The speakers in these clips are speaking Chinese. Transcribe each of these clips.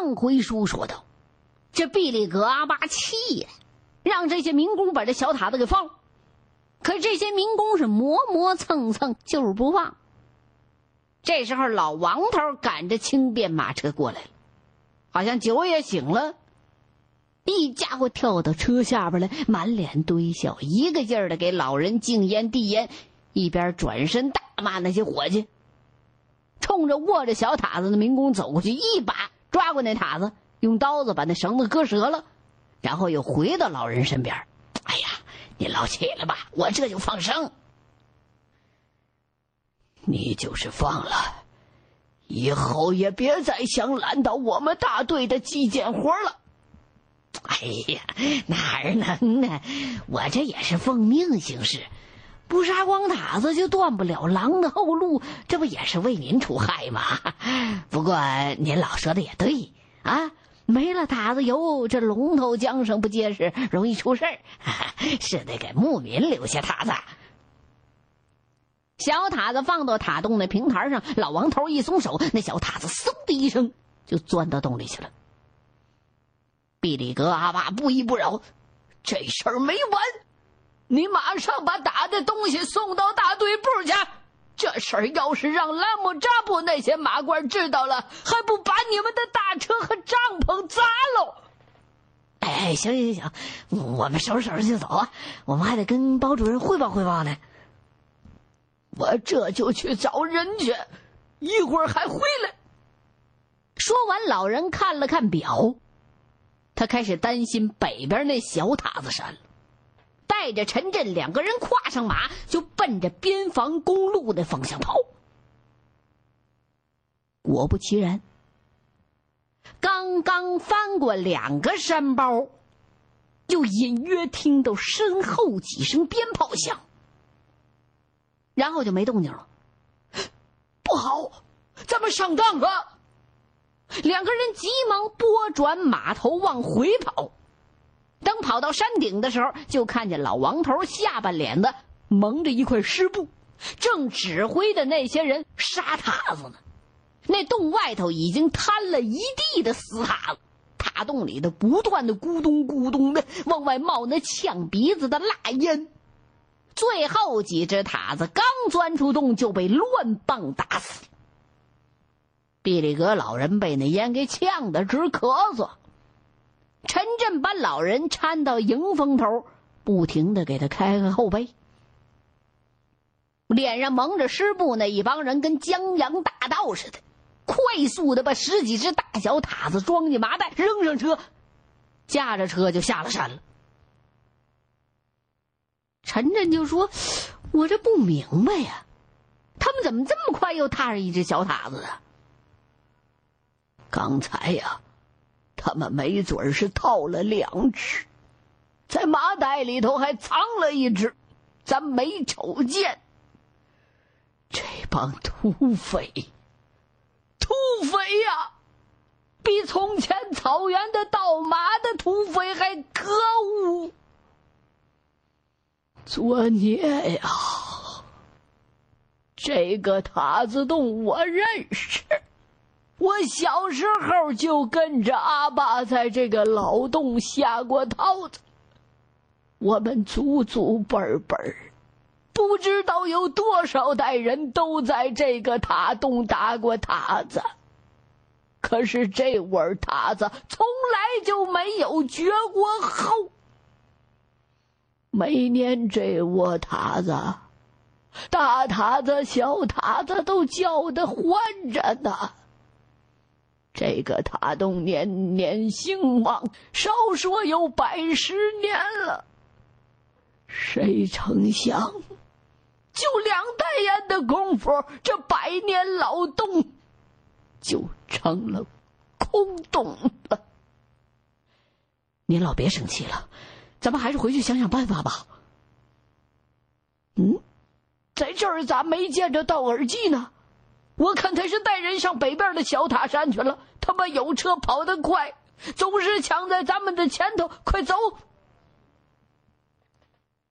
上回书说道：“这毕里格阿巴气呀，让这些民工把这小塔子给放了。可这些民工是磨磨蹭蹭，就是不放。这时候，老王头赶着轻便马车过来了，好像酒也醒了，一家伙跳到车下边来，满脸堆笑，一个劲儿的给老人敬烟递烟，一边转身大骂那些伙计。”冲着握着小塔子的民工走过去，一把抓过那塔子，用刀子把那绳子割折了，然后又回到老人身边。哎呀，你老起来吧，我这就放生。你就是放了，以后也别再想拦到我们大队的纪检活了。哎呀，哪儿能呢？我这也是奉命行事。不杀光塔子，就断不了狼的后路，这不也是为您除害吗？不过您老说的也对啊，没了塔子油，这龙头缰绳不结实，容易出事儿，是得给牧民留下塔子。小塔子放到塔洞的平台上，老王头一松手，那小塔子嗖的一声就钻到洞里去了。毕里格阿爸不依不饶，这事儿没完。你马上把打的东西送到大队部去。这事儿要是让拉姆扎布那些马官知道了，还不把你们的大车和帐篷砸喽？哎，行行行，我们收拾收拾就走啊。我们还得跟包主任汇报汇报呢。我这就去找人去，一会儿还回来。说完，老人看了看表，他开始担心北边那小塔子山了。带着陈震两个人跨上马，就奔着边防公路的方向跑。果不其然，刚刚翻过两个山包，就隐约听到身后几声鞭炮响，然后就没动静了。不好，咱们上当了！两个人急忙拨转马头往回跑。等跑到山顶的时候，就看见老王头下半脸子蒙着一块湿布，正指挥的那些人杀塔子呢。那洞外头已经摊了一地的死塔子，塔洞里的不断的咕咚咕咚的往外冒那呛鼻子的辣烟。最后几只塔子刚钻出洞，就被乱棒打死。毕里格老人被那烟给呛得直咳嗽。陈震把老人搀到迎风头，不停的给他开开后背。脸上蒙着湿布，那一帮人跟江洋大盗似的，快速的把十几只大小塔子装进麻袋，扔上车，驾着车就下了山了。陈震就说：“我这不明白呀，他们怎么这么快又踏上一只小塔子啊？刚才呀。”他们没准是套了两只，在麻袋里头还藏了一只，咱没瞅见。这帮土匪，土匪呀，比从前草原的盗马的土匪还可恶。作孽呀！这个塔子洞我认识。我小时候就跟着阿爸在这个老洞下过套子，我们祖祖辈辈不知道有多少代人都在这个塔洞打过塔子，可是这窝塔子从来就没有绝过后。每年这窝塔子，大塔子、小塔子都叫的欢着呢。这个塔洞年年兴旺，少说有百十年了。谁成想，就两代烟的功夫，这百年老洞就成了空洞了。您老别生气了，咱们还是回去想想办法吧。嗯，在这儿咋没见着道尔基呢？我看他是带人上北边的小塔山去了。他妈有车跑得快，总是抢在咱们的前头。快走！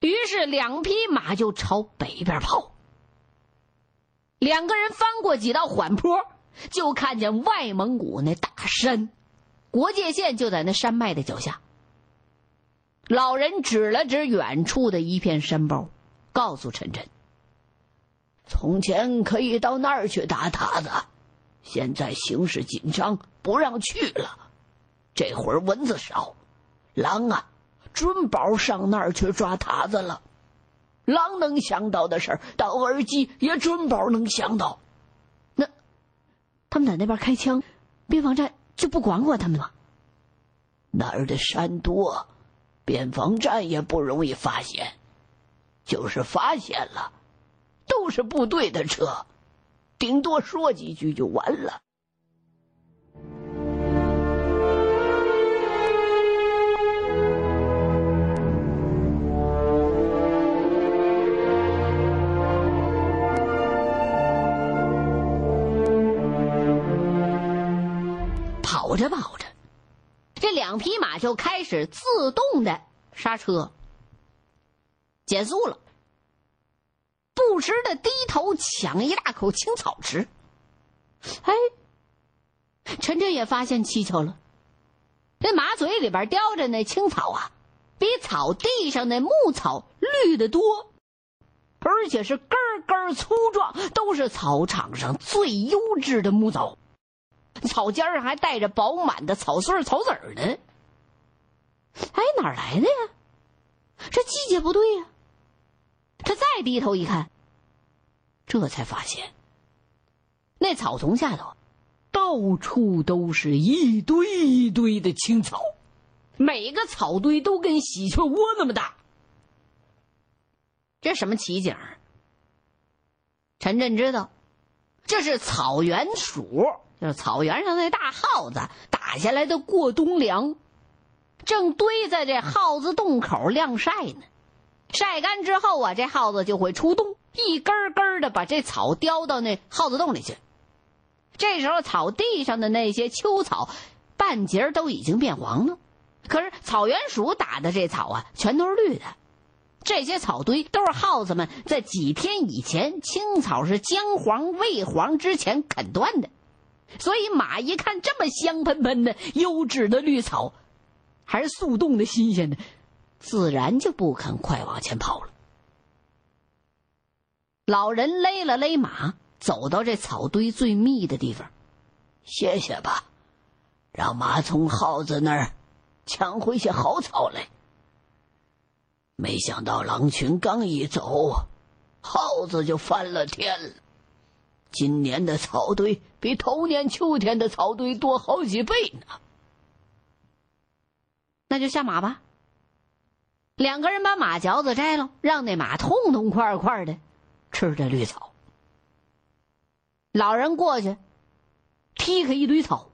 于是两匹马就朝北边跑。两个人翻过几道缓坡，就看见外蒙古那大山国界线就在那山脉的脚下。老人指了指远处的一片山包，告诉陈真：“从前可以到那儿去打塔子，现在形势紧张，不让去了。这会儿蚊子少，狼啊，准保上那儿去抓塔子了。狼能想到的事儿，到耳机也准保能想到。那他们在那边开枪，边防站就不管管他们了？那儿的山多。”边防站也不容易发现，就是发现了，都是部队的车，顶多说几句就完了。跑着跑着。这两匹马就开始自动的刹车，减速了，不时的低头抢一大口青草吃。哎，陈真也发现蹊跷了，这马嘴里边叼着那青草啊，比草地上那牧草绿的多，而且是根根粗壮，都是草场上最优质的牧草。草尖上还带着饱满的草穗草籽呢。哎，哪来的呀？这季节不对呀。他再低头一看，这才发现，那草丛下头，到处都是一堆一堆的青草，每个草堆都跟喜鹊窝那么大。这什么奇景？陈震知道，这是草原鼠。就是草原上那大耗子打下来的过冬粮，正堆在这耗子洞口晾晒呢。晒干之后啊，这耗子就会出洞，一根根的把这草叼到那耗子洞里去。这时候，草地上的那些秋草半截都已经变黄了，可是草原鼠打的这草啊，全都是绿的。这些草堆都是耗子们在几天以前青草是姜黄未黄之前啃断的。所以马一看这么香喷喷的优质的绿草，还是速冻的新鲜的，自然就不肯快往前跑了。老人勒了勒马，走到这草堆最密的地方，歇歇吧，让马从耗子那儿抢回些好草来。没想到狼群刚一走，耗子就翻了天了。今年的草堆比头年秋天的草堆多好几倍呢。那就下马吧。两个人把马嚼子摘了，让那马痛痛快快的吃着绿草。老人过去踢开一堆草，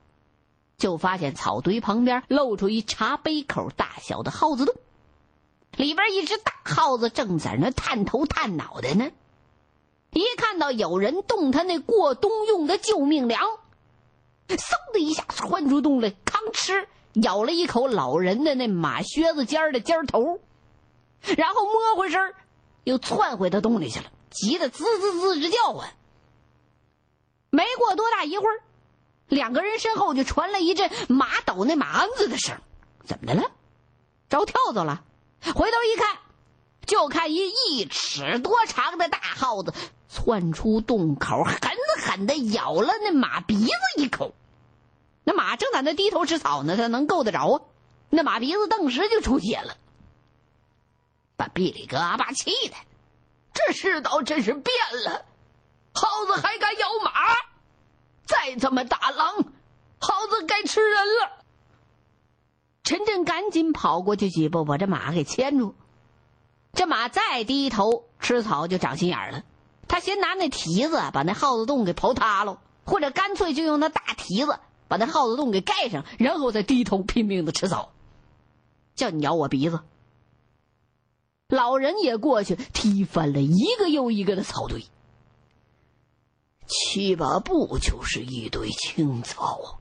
就发现草堆旁边露出一茶杯口大小的耗子洞，里边一只大耗子正在那探头探脑的呢。一看到有人动他那过冬用的救命粮，嗖的一下窜出洞来，吭哧咬了一口老人的那马靴子尖的尖头，然后摸回身又窜回到洞里去了，急得滋滋滋直叫唤。没过多大一会儿，两个人身后就传来一阵马抖那马鞍子的声，怎么的了？着跳蚤了？回头一看，就看一一尺多长的大耗子。窜出洞口，狠狠的咬了那马鼻子一口。那马正在那低头吃草呢，它能够得着啊？那马鼻子顿时就出血了，把毕里格阿巴气的，这世道真是变了，耗子还敢咬马？再这么打狼，耗子该吃人了。陈震赶紧跑过去几步，把这马给牵住。这马再低头吃草，就长心眼了。他先拿那蹄子把那耗子洞给刨塌了，或者干脆就用那大蹄子把那耗子洞给盖上，然后再低头拼命的吃草。叫你咬我鼻子！老人也过去踢翻了一个又一个的草堆。七八步就是一堆青草，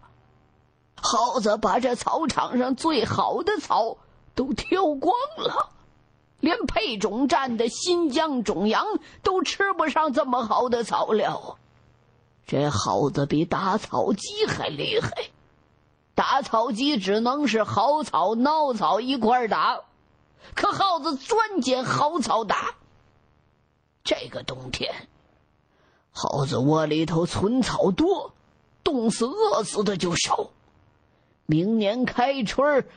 耗子把这草场上最好的草都挑光了。连配种站的新疆种羊都吃不上这么好的草料，这耗子比打草机还厉害。打草机只能是好草孬草一块打，可耗子专捡好草打。这个冬天，耗子窝里头存草多，冻死饿死的就少。明年开春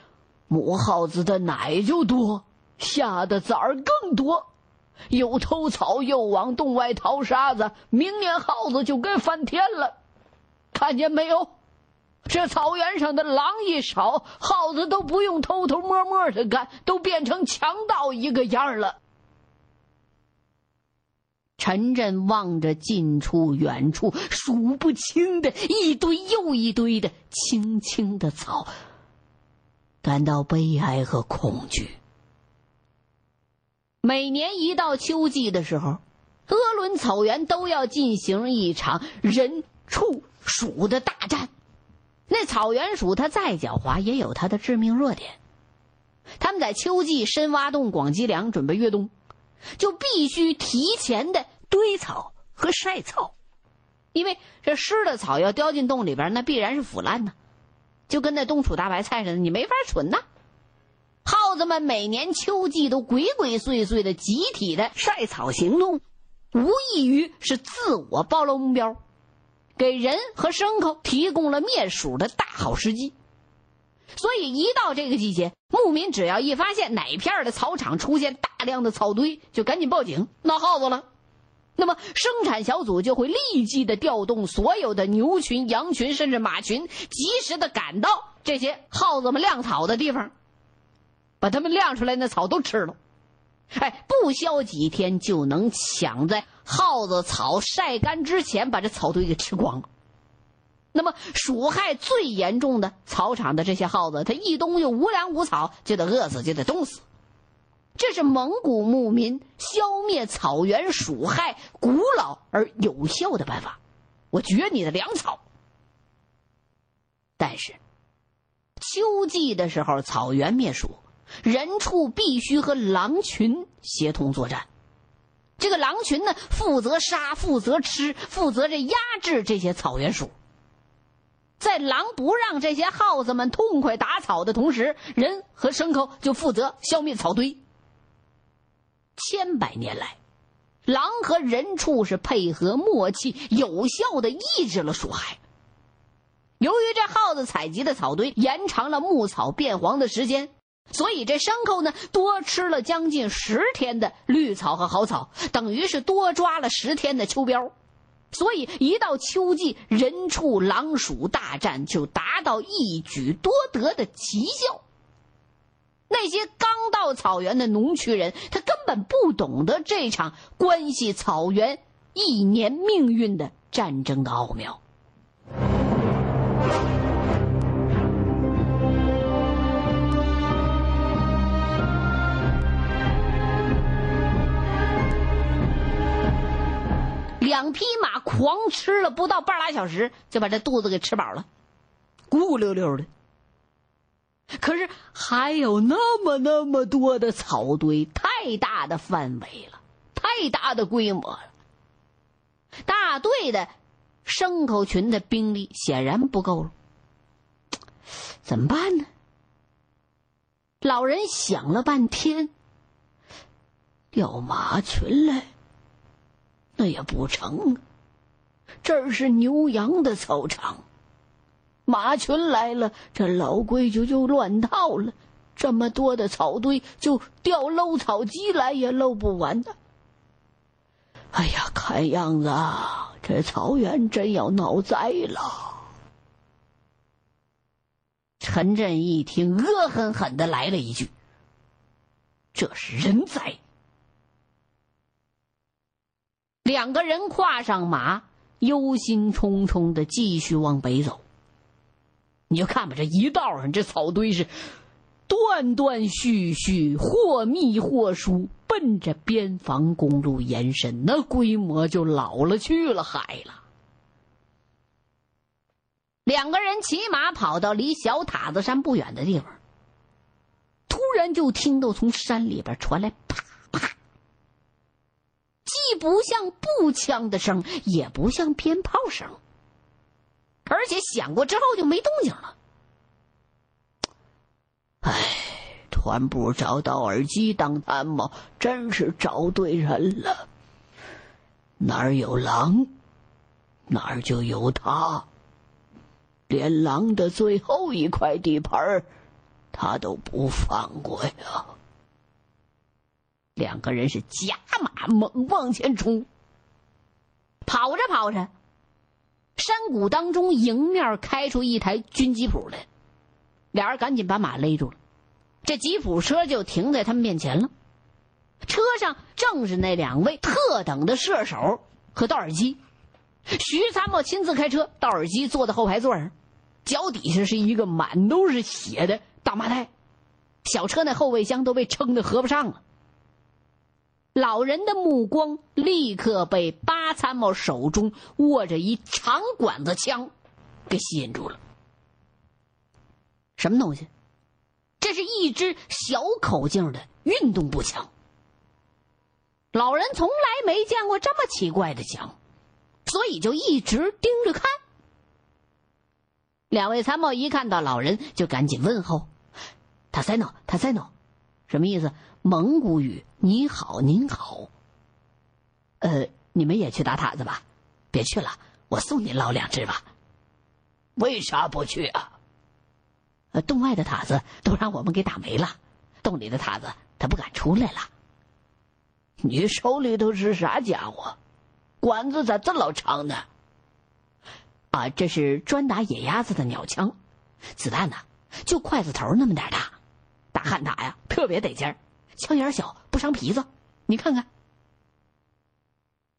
母耗子的奶就多，下的崽儿更多。又偷草又往洞外掏沙子，明年耗子就该翻天了。看见没有？这草原上的狼一少，耗子都不用偷偷摸摸的干，都变成强盗一个样了。陈震望着近处、远处数不清的一堆又一堆的青青的草，感到悲哀和恐惧。每年一到秋季的时候，鄂伦草原都要进行一场人畜鼠的大战。那草原鼠它再狡猾，也有它的致命弱点。他们在秋季深挖洞、广积粮，准备越冬，就必须提前的堆草和晒草，因为这湿的草要叼进洞里边，那必然是腐烂呢，就跟那冬储大白菜似的，你没法存呐。耗子们每年秋季都鬼鬼祟祟的集体的晒草行动，无异于是自我暴露目标，给人和牲口提供了灭鼠的大好时机。所以一到这个季节，牧民只要一发现哪片的草场出现大量的草堆，就赶紧报警闹耗子了。那么生产小组就会立即的调动所有的牛群、羊群，甚至马群，及时的赶到这些耗子们晾草的地方。把他们晾出来那草都吃了，哎，不消几天就能抢在耗子草晒干之前把这草堆给吃光了。那么鼠害最严重的草场的这些耗子，它一冬就无粮无草，就得饿死，就得冻死。这是蒙古牧民消灭草原鼠害古老而有效的办法。我绝你的粮草。但是秋季的时候，草原灭鼠。人畜必须和狼群协同作战。这个狼群呢，负责杀，负责吃，负责这压制这些草原鼠。在狼不让这些耗子们痛快打草的同时，人和牲口就负责消灭草堆。千百年来，狼和人畜是配合默契，有效的抑制了鼠害。由于这耗子采集的草堆延长了牧草变黄的时间。所以这牲口呢，多吃了将近十天的绿草和好草，等于是多抓了十天的秋膘。所以一到秋季，人畜狼鼠大战就达到一举多得的奇效。那些刚到草原的农区人，他根本不懂得这场关系草原一年命运的战争的奥妙。两匹马狂吃了不到半拉小时，就把这肚子给吃饱了，咕咕溜溜的。可是还有那么那么多的草堆，太大的范围了，太大的规模了。大队的牲口群的兵力显然不够了，怎么办呢？老人想了半天，调马群来。那也不成，这儿是牛羊的草场，马群来了，这老规矩就乱套了。这么多的草堆，就调搂草机来也搂不完的。哎呀，看样子这草原真要闹灾了。陈震一听，恶狠狠的来了一句：“这是人灾。”两个人跨上马，忧心忡忡的继续往北走。你就看吧，这一道上这草堆是断断续续，或密或疏，奔着边防公路延伸，那规模就老了去了，海了。两个人骑马跑到离小塔子山不远的地方，突然就听到从山里边传来啪啪。既不像步枪的声，也不像鞭炮声，而且响过之后就没动静了。哎，团部找到耳机当参谋，真是找对人了。哪儿有狼，哪儿就有他。连狼的最后一块地盘，他都不放过呀。两个人是加马猛往前冲，跑着跑着，山谷当中迎面开出一台军吉普来，俩人赶紧把马勒住了。这吉普车就停在他们面前了，车上正是那两位特等的射手和道尔基。徐参谋亲自开车，道尔基坐在后排座上，脚底下是一个满都是血的大麻袋，小车那后备箱都被撑得合不上了。老人的目光立刻被八参谋手中握着一长管子枪给吸引住了。什么东西？这是一支小口径的运动步枪。老人从来没见过这么奇怪的枪，所以就一直盯着看。两位参谋一看到老人，就赶紧问候：“他塞诺，他塞诺，什么意思？蒙古语‘你好，您好’。呃，你们也去打塔子吧？别去了，我送您捞两只吧。为啥不去啊？”呃，洞外的塔子都让我们给打没了，洞里的塔子他不敢出来了。你手里头是啥家伙？管子咋这老长呢？啊，这是专打野鸭子的鸟枪，子弹呢就筷子头那么点大，打旱打呀特别得劲儿，枪眼小不伤皮子。你看看。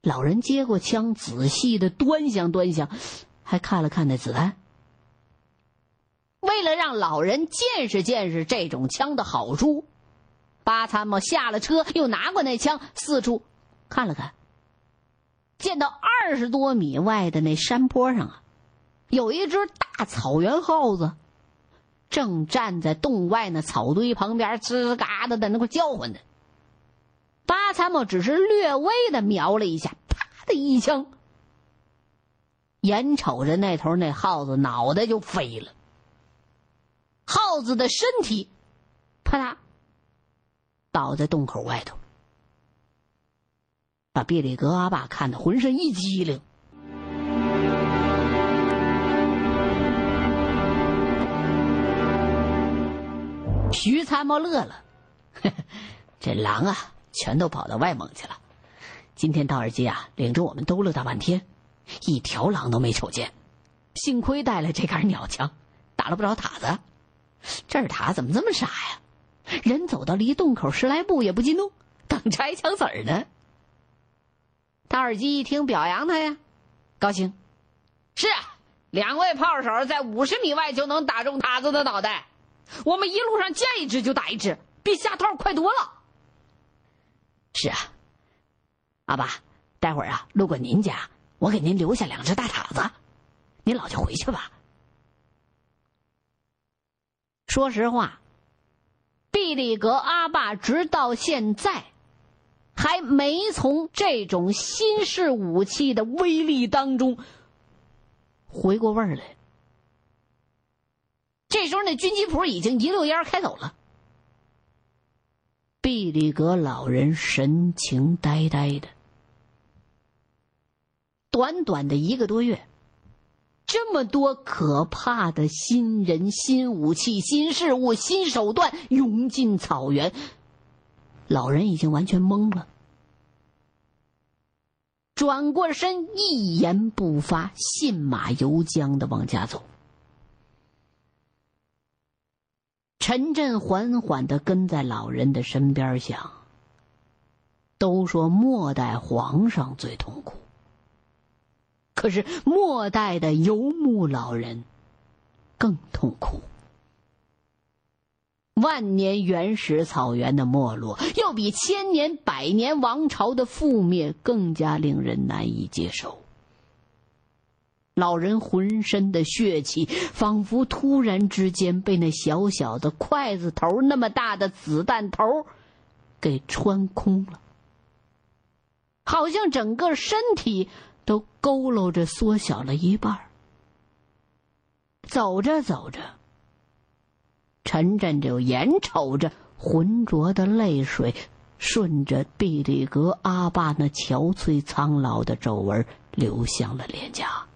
老人接过枪，仔细的端详端详，还看了看那子弹。为了让老人见识见识这种枪的好处，八参谋下了车，又拿过那枪，四处看了看。见到二十多米外的那山坡上啊，有一只大草原耗子，正站在洞外那草堆旁边，吱嘎的在那块叫唤呢。八参谋只是略微的瞄了一下，啪的一枪，眼瞅着那头那耗子脑袋就飞了。耗子的身体，啪嗒，倒在洞口外头，把毕里格阿爸看得浑身一激灵。徐参谋乐了，这狼啊，全都跑到外蒙去了。今天道尔基啊，领着我们兜了大半天，一条狼都没瞅见，幸亏带了这杆鸟枪，打了不着塔子。这儿塔怎么这么傻呀？人走到离洞口十来步也不进洞，等拆枪子儿呢。大耳机一听表扬他呀，高兴。是啊，两位炮手在五十米外就能打中塔子的脑袋，我们一路上见一只就打一只，比下套快多了。是啊，阿爸，待会儿啊路过您家，我给您留下两只大塔子，您老就回去吧。说实话，毕利格阿爸直到现在还没从这种新式武器的威力当中回过味儿来。这时候，那军机谱已经一溜烟开走了。毕利格老人神情呆呆的，短短的一个多月。这么多可怕的新人、新武器、新事物、新手段涌进草原，老人已经完全懵了。转过身，一言不发，信马由缰的往家走。陈震缓缓的跟在老人的身边，想：都说末代皇上最痛苦。可是末代的游牧老人更痛苦。万年原始草原的没落，要比千年百年王朝的覆灭更加令人难以接受。老人浑身的血气，仿佛突然之间被那小小的筷子头那么大的子弹头给穿空了，好像整个身体。都佝偻着缩小了一半。走着走着，陈震就眼瞅着浑浊的泪水顺着毕里格阿爸那憔悴苍老的皱纹流向了脸颊。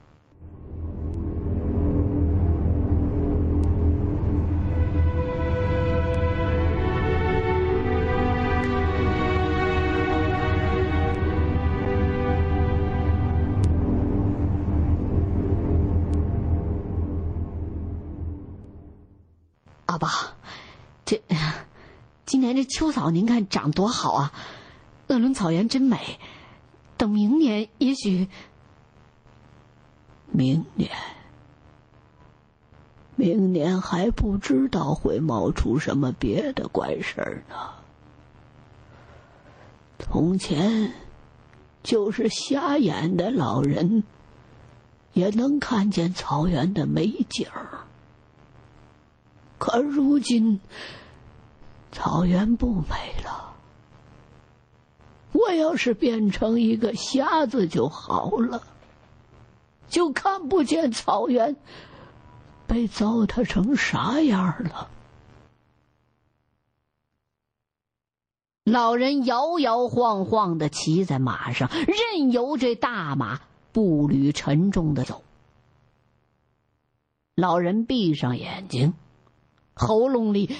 年这秋草您看长多好啊！鄂伦草原真美。等明年，也许明年，明年还不知道会冒出什么别的怪事儿呢。从前，就是瞎眼的老人也能看见草原的美景儿。可如今，草原不美了。我要是变成一个瞎子就好了，就看不见草原被糟蹋成啥样了。老人摇摇晃晃的骑在马上，任由这大马步履沉重的走。老人闭上眼睛。喉咙里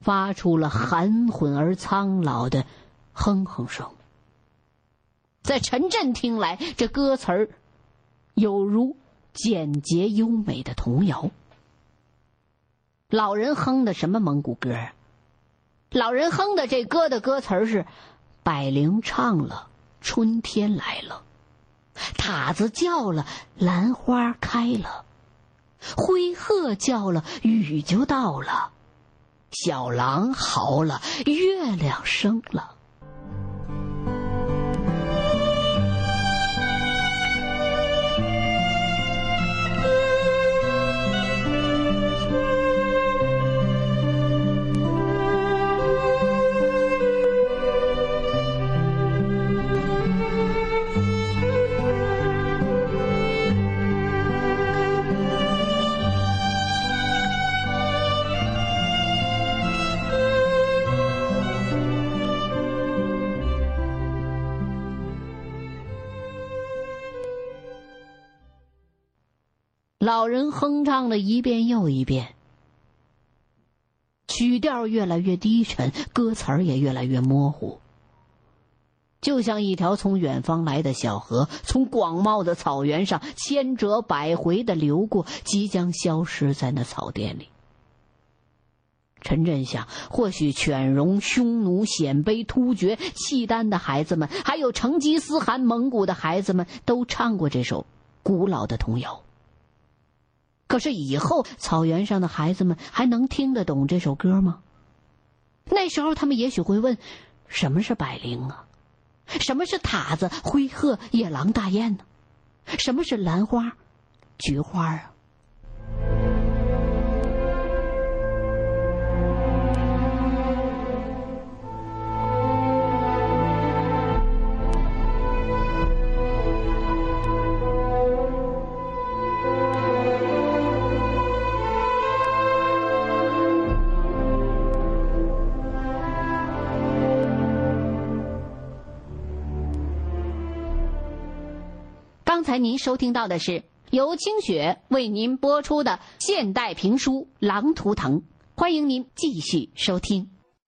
发出了含混而苍老的哼哼声，在陈震听来，这歌词儿有如简洁优美的童谣。老人哼的什么蒙古歌啊？老人哼的这歌的歌词儿是：百灵唱了，春天来了；塔子叫了，兰花开了。灰鹤叫了，雨就到了；小狼嚎了，月亮升了。老人哼唱了一遍又一遍，曲调越来越低沉，歌词也越来越模糊，就像一条从远方来的小河，从广袤的草原上千折百回的流过，即将消失在那草甸里。陈震想，或许犬戎、匈奴、鲜卑、突厥、契丹的孩子们，还有成吉思汗、蒙古的孩子们，都唱过这首古老的童谣。可是以后草原上的孩子们还能听得懂这首歌吗？那时候他们也许会问：什么是百灵啊？什么是塔子、灰鹤、野狼、大雁呢？什么是兰花、菊花啊？您收听到的是由清雪为您播出的现代评书《狼图腾》，欢迎您继续收听。